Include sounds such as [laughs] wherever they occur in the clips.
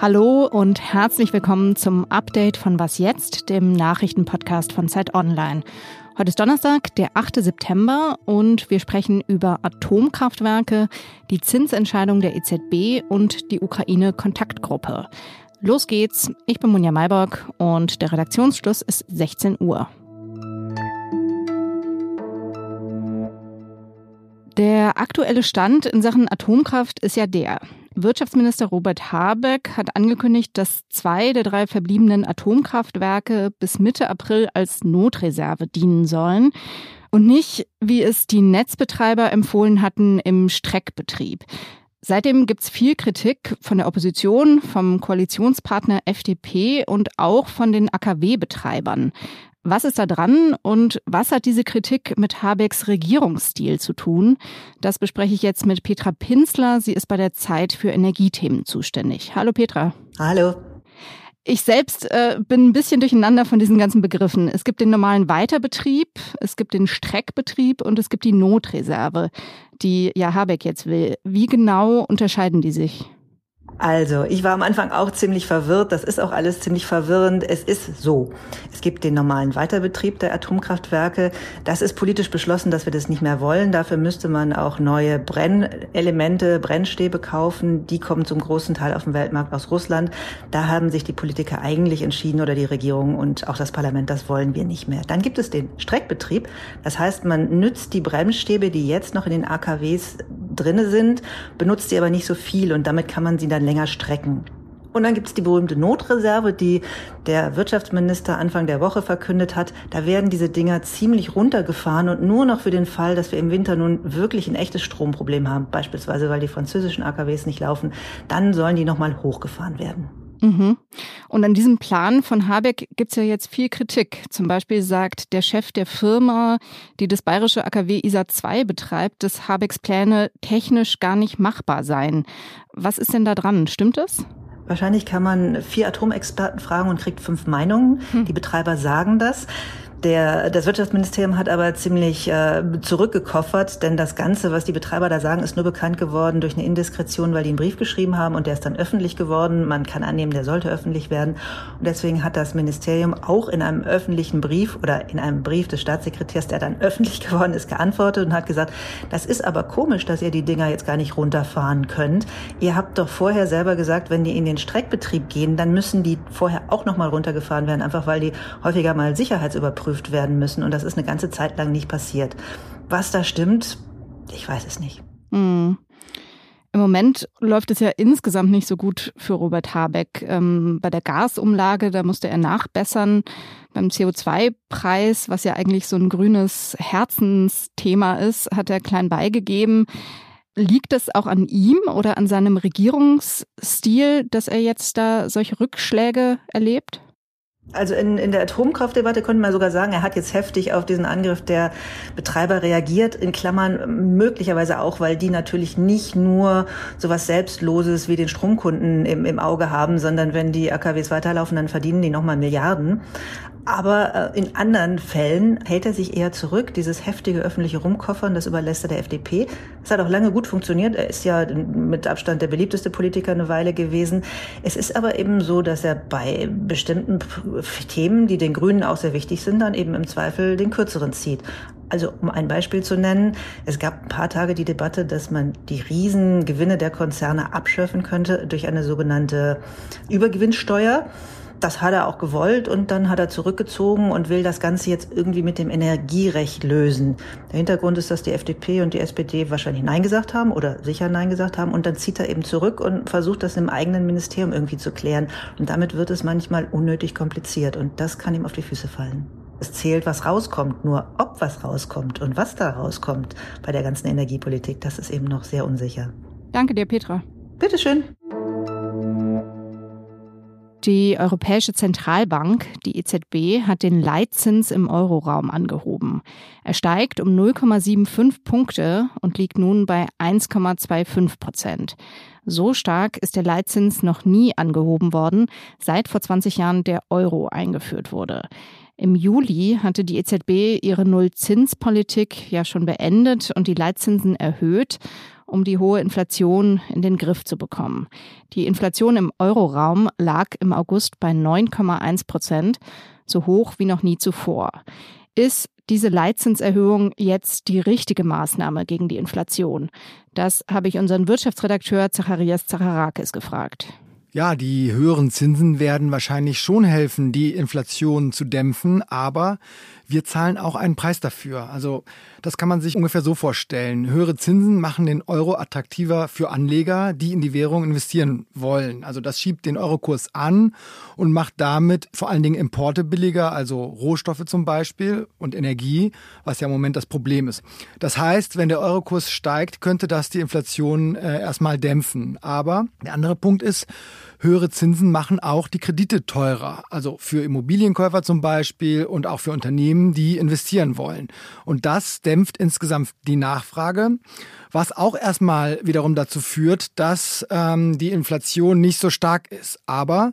Hallo und herzlich willkommen zum Update von Was jetzt, dem Nachrichtenpodcast von Zeit Online. Heute ist Donnerstag, der 8. September und wir sprechen über Atomkraftwerke, die Zinsentscheidung der EZB und die Ukraine-Kontaktgruppe. Los geht's. Ich bin Munja Mayborg und der Redaktionsschluss ist 16 Uhr. Der aktuelle Stand in Sachen Atomkraft ist ja der. Wirtschaftsminister Robert Habeck hat angekündigt, dass zwei der drei verbliebenen Atomkraftwerke bis Mitte April als Notreserve dienen sollen und nicht, wie es die Netzbetreiber empfohlen hatten, im Streckbetrieb. Seitdem gibt's viel Kritik von der Opposition, vom Koalitionspartner FDP und auch von den AKW-Betreibern. Was ist da dran und was hat diese Kritik mit Habecks Regierungsstil zu tun? Das bespreche ich jetzt mit Petra Pinsler. Sie ist bei der Zeit für Energiethemen zuständig. Hallo Petra. Hallo. Ich selbst äh, bin ein bisschen durcheinander von diesen ganzen Begriffen. Es gibt den normalen Weiterbetrieb, es gibt den Streckbetrieb und es gibt die Notreserve, die ja Habeck jetzt will. Wie genau unterscheiden die sich? Also, ich war am Anfang auch ziemlich verwirrt. Das ist auch alles ziemlich verwirrend. Es ist so. Es gibt den normalen Weiterbetrieb der Atomkraftwerke. Das ist politisch beschlossen, dass wir das nicht mehr wollen. Dafür müsste man auch neue Brennelemente, Brennstäbe kaufen. Die kommen zum großen Teil auf dem Weltmarkt aus Russland. Da haben sich die Politiker eigentlich entschieden oder die Regierung und auch das Parlament, das wollen wir nicht mehr. Dann gibt es den Streckbetrieb. Das heißt, man nützt die Brennstäbe, die jetzt noch in den AKWs drinne sind, benutzt sie aber nicht so viel und damit kann man sie dann länger strecken. Und dann gibt es die berühmte Notreserve, die der Wirtschaftsminister Anfang der Woche verkündet hat. Da werden diese Dinger ziemlich runtergefahren und nur noch für den Fall, dass wir im Winter nun wirklich ein echtes Stromproblem haben, beispielsweise weil die französischen AKWs nicht laufen, dann sollen die nochmal hochgefahren werden. Mhm. Und an diesem Plan von Habeck gibt's ja jetzt viel Kritik. Zum Beispiel sagt der Chef der Firma, die das bayerische AKW ISA 2 betreibt, dass Habecks Pläne technisch gar nicht machbar seien. Was ist denn da dran? Stimmt das? Wahrscheinlich kann man vier Atomexperten fragen und kriegt fünf Meinungen. Hm. Die Betreiber sagen das. Der, das Wirtschaftsministerium hat aber ziemlich äh, zurückgekoffert, denn das Ganze, was die Betreiber da sagen, ist nur bekannt geworden durch eine Indiskretion, weil die einen Brief geschrieben haben und der ist dann öffentlich geworden. Man kann annehmen, der sollte öffentlich werden. Und deswegen hat das Ministerium auch in einem öffentlichen Brief oder in einem Brief des Staatssekretärs, der dann [laughs] öffentlich geworden ist, geantwortet und hat gesagt, das ist aber komisch, dass ihr die Dinger jetzt gar nicht runterfahren könnt. Ihr habt doch vorher selber gesagt, wenn die in den Streckbetrieb gehen, dann müssen die vorher auch nochmal runtergefahren werden, einfach weil die häufiger mal Sicherheitsüberprüfungen überprüft werden müssen. Und das ist eine ganze Zeit lang nicht passiert. Was da stimmt, ich weiß es nicht. Mhm. Im Moment läuft es ja insgesamt nicht so gut für Robert Habeck. Ähm, bei der Gasumlage, da musste er nachbessern. Beim CO2-Preis, was ja eigentlich so ein grünes Herzensthema ist, hat er klein beigegeben. Liegt es auch an ihm oder an seinem Regierungsstil, dass er jetzt da solche Rückschläge erlebt? Also in, in der Atomkraftdebatte könnte man sogar sagen, er hat jetzt heftig auf diesen Angriff der Betreiber reagiert, in Klammern möglicherweise auch, weil die natürlich nicht nur sowas Selbstloses wie den Stromkunden im, im Auge haben, sondern wenn die AKWs weiterlaufen, dann verdienen die nochmal Milliarden. Aber äh, in anderen Fällen hält er sich eher zurück. Dieses heftige öffentliche Rumkoffern, das überlässt er der FDP. Das hat auch lange gut funktioniert. Er ist ja mit Abstand der beliebteste Politiker eine Weile gewesen. Es ist aber eben so, dass er bei bestimmten Themen, die den Grünen auch sehr wichtig sind, dann eben im Zweifel den kürzeren zieht. Also um ein Beispiel zu nennen, es gab ein paar Tage die Debatte, dass man die Riesengewinne der Konzerne abschöpfen könnte durch eine sogenannte Übergewinnsteuer. Das hat er auch gewollt und dann hat er zurückgezogen und will das Ganze jetzt irgendwie mit dem Energierecht lösen. Der Hintergrund ist, dass die FDP und die SPD wahrscheinlich Nein gesagt haben oder sicher Nein gesagt haben und dann zieht er eben zurück und versucht das im eigenen Ministerium irgendwie zu klären. Und damit wird es manchmal unnötig kompliziert und das kann ihm auf die Füße fallen. Es zählt, was rauskommt, nur ob was rauskommt und was da rauskommt bei der ganzen Energiepolitik, das ist eben noch sehr unsicher. Danke dir, Petra. Bitteschön. Die Europäische Zentralbank, die EZB, hat den Leitzins im Euroraum angehoben. Er steigt um 0,75 Punkte und liegt nun bei 1,25 Prozent. So stark ist der Leitzins noch nie angehoben worden, seit vor 20 Jahren der Euro eingeführt wurde. Im Juli hatte die EZB ihre Nullzinspolitik ja schon beendet und die Leitzinsen erhöht, um die hohe Inflation in den Griff zu bekommen. Die Inflation im Euroraum lag im August bei 9,1 Prozent, so hoch wie noch nie zuvor. Ist diese Leitzinserhöhung jetzt die richtige Maßnahme gegen die Inflation? Das habe ich unseren Wirtschaftsredakteur Zacharias Zacharakis gefragt. Ja, die höheren Zinsen werden wahrscheinlich schon helfen, die Inflation zu dämpfen, aber wir zahlen auch einen Preis dafür. Also das kann man sich ungefähr so vorstellen. Höhere Zinsen machen den Euro attraktiver für Anleger, die in die Währung investieren wollen. Also das schiebt den Eurokurs an und macht damit vor allen Dingen Importe billiger, also Rohstoffe zum Beispiel und Energie, was ja im Moment das Problem ist. Das heißt, wenn der Eurokurs steigt, könnte das die Inflation äh, erstmal dämpfen. Aber der andere Punkt ist, höhere Zinsen machen auch die Kredite teurer. Also für Immobilienkäufer zum Beispiel und auch für Unternehmen, die investieren wollen. Und das dämpft insgesamt die Nachfrage, was auch erstmal wiederum dazu führt, dass ähm, die Inflation nicht so stark ist. Aber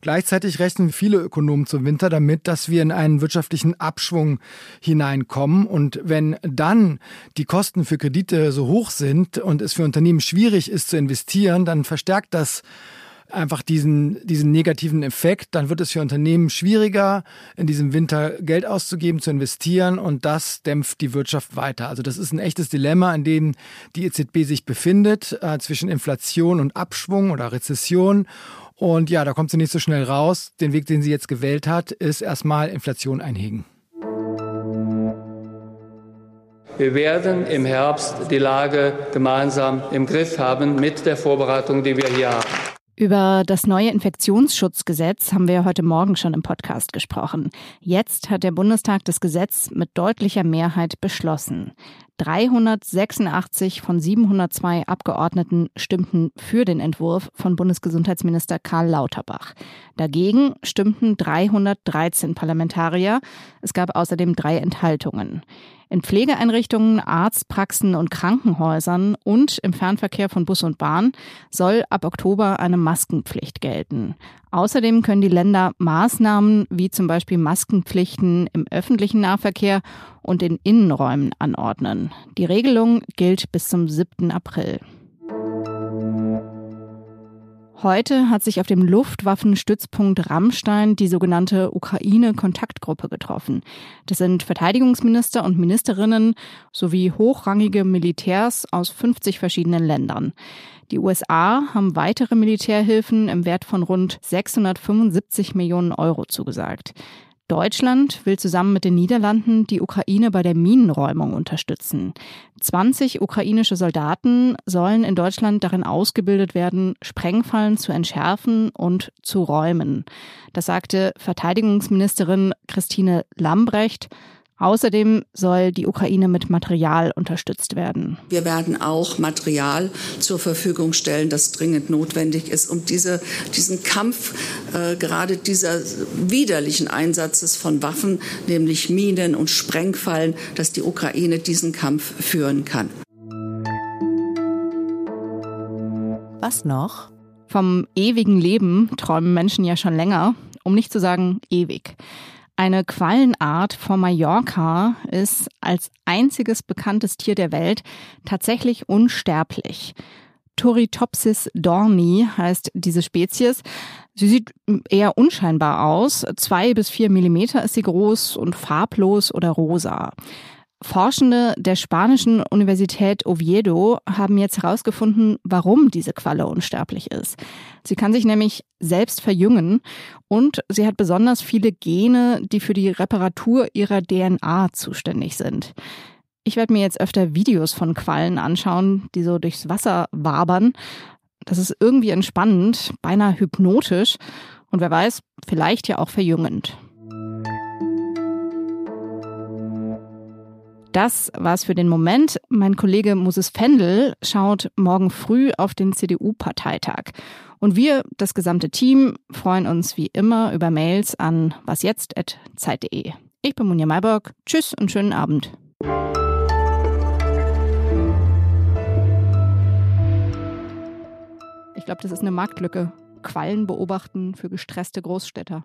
Gleichzeitig rechnen viele Ökonomen zum Winter damit, dass wir in einen wirtschaftlichen Abschwung hineinkommen. Und wenn dann die Kosten für Kredite so hoch sind und es für Unternehmen schwierig ist zu investieren, dann verstärkt das einfach diesen, diesen negativen Effekt. Dann wird es für Unternehmen schwieriger, in diesem Winter Geld auszugeben, zu investieren und das dämpft die Wirtschaft weiter. Also das ist ein echtes Dilemma, in dem die EZB sich befindet, äh, zwischen Inflation und Abschwung oder Rezession. Und ja, da kommt sie nicht so schnell raus. Den Weg, den sie jetzt gewählt hat, ist erstmal Inflation einhegen. Wir werden im Herbst die Lage gemeinsam im Griff haben mit der Vorbereitung, die wir hier haben. Über das neue Infektionsschutzgesetz haben wir heute Morgen schon im Podcast gesprochen. Jetzt hat der Bundestag das Gesetz mit deutlicher Mehrheit beschlossen. 386 von 702 Abgeordneten stimmten für den Entwurf von Bundesgesundheitsminister Karl Lauterbach. Dagegen stimmten 313 Parlamentarier. Es gab außerdem drei Enthaltungen. In Pflegeeinrichtungen, Arztpraxen und Krankenhäusern und im Fernverkehr von Bus und Bahn soll ab Oktober eine Maskenpflicht gelten. Außerdem können die Länder Maßnahmen wie zum Beispiel Maskenpflichten im öffentlichen Nahverkehr und in Innenräumen anordnen. Die Regelung gilt bis zum 7. April. Heute hat sich auf dem Luftwaffenstützpunkt Rammstein die sogenannte Ukraine-Kontaktgruppe getroffen. Das sind Verteidigungsminister und Ministerinnen sowie hochrangige Militärs aus 50 verschiedenen Ländern. Die USA haben weitere Militärhilfen im Wert von rund 675 Millionen Euro zugesagt. Deutschland will zusammen mit den Niederlanden die Ukraine bei der Minenräumung unterstützen. 20 ukrainische Soldaten sollen in Deutschland darin ausgebildet werden, Sprengfallen zu entschärfen und zu räumen. Das sagte Verteidigungsministerin Christine Lambrecht Außerdem soll die Ukraine mit Material unterstützt werden. Wir werden auch Material zur Verfügung stellen, das dringend notwendig ist, um diese, diesen Kampf, äh, gerade dieser widerlichen Einsatzes von Waffen, nämlich Minen und Sprengfallen, dass die Ukraine diesen Kampf führen kann. Was noch? Vom ewigen Leben träumen Menschen ja schon länger, um nicht zu sagen ewig. Eine Quallenart von Mallorca ist als einziges bekanntes Tier der Welt tatsächlich unsterblich. Turritopsis dorni heißt diese Spezies. Sie sieht eher unscheinbar aus. Zwei bis vier Millimeter ist sie groß und farblos oder rosa. Forschende der spanischen Universität Oviedo haben jetzt herausgefunden, warum diese Qualle unsterblich ist. Sie kann sich nämlich selbst verjüngen und sie hat besonders viele Gene, die für die Reparatur ihrer DNA zuständig sind. Ich werde mir jetzt öfter Videos von Quallen anschauen, die so durchs Wasser wabern. Das ist irgendwie entspannend, beinahe hypnotisch und wer weiß, vielleicht ja auch verjüngend. Das war's für den Moment. Mein Kollege Moses Fendel schaut morgen früh auf den CDU-Parteitag. Und wir, das gesamte Team, freuen uns wie immer über Mails an wasjetzt.zeit.de. Ich bin Munja Mayburg. Tschüss und schönen Abend. Ich glaube, das ist eine Marktlücke. Quallen beobachten für gestresste Großstädter.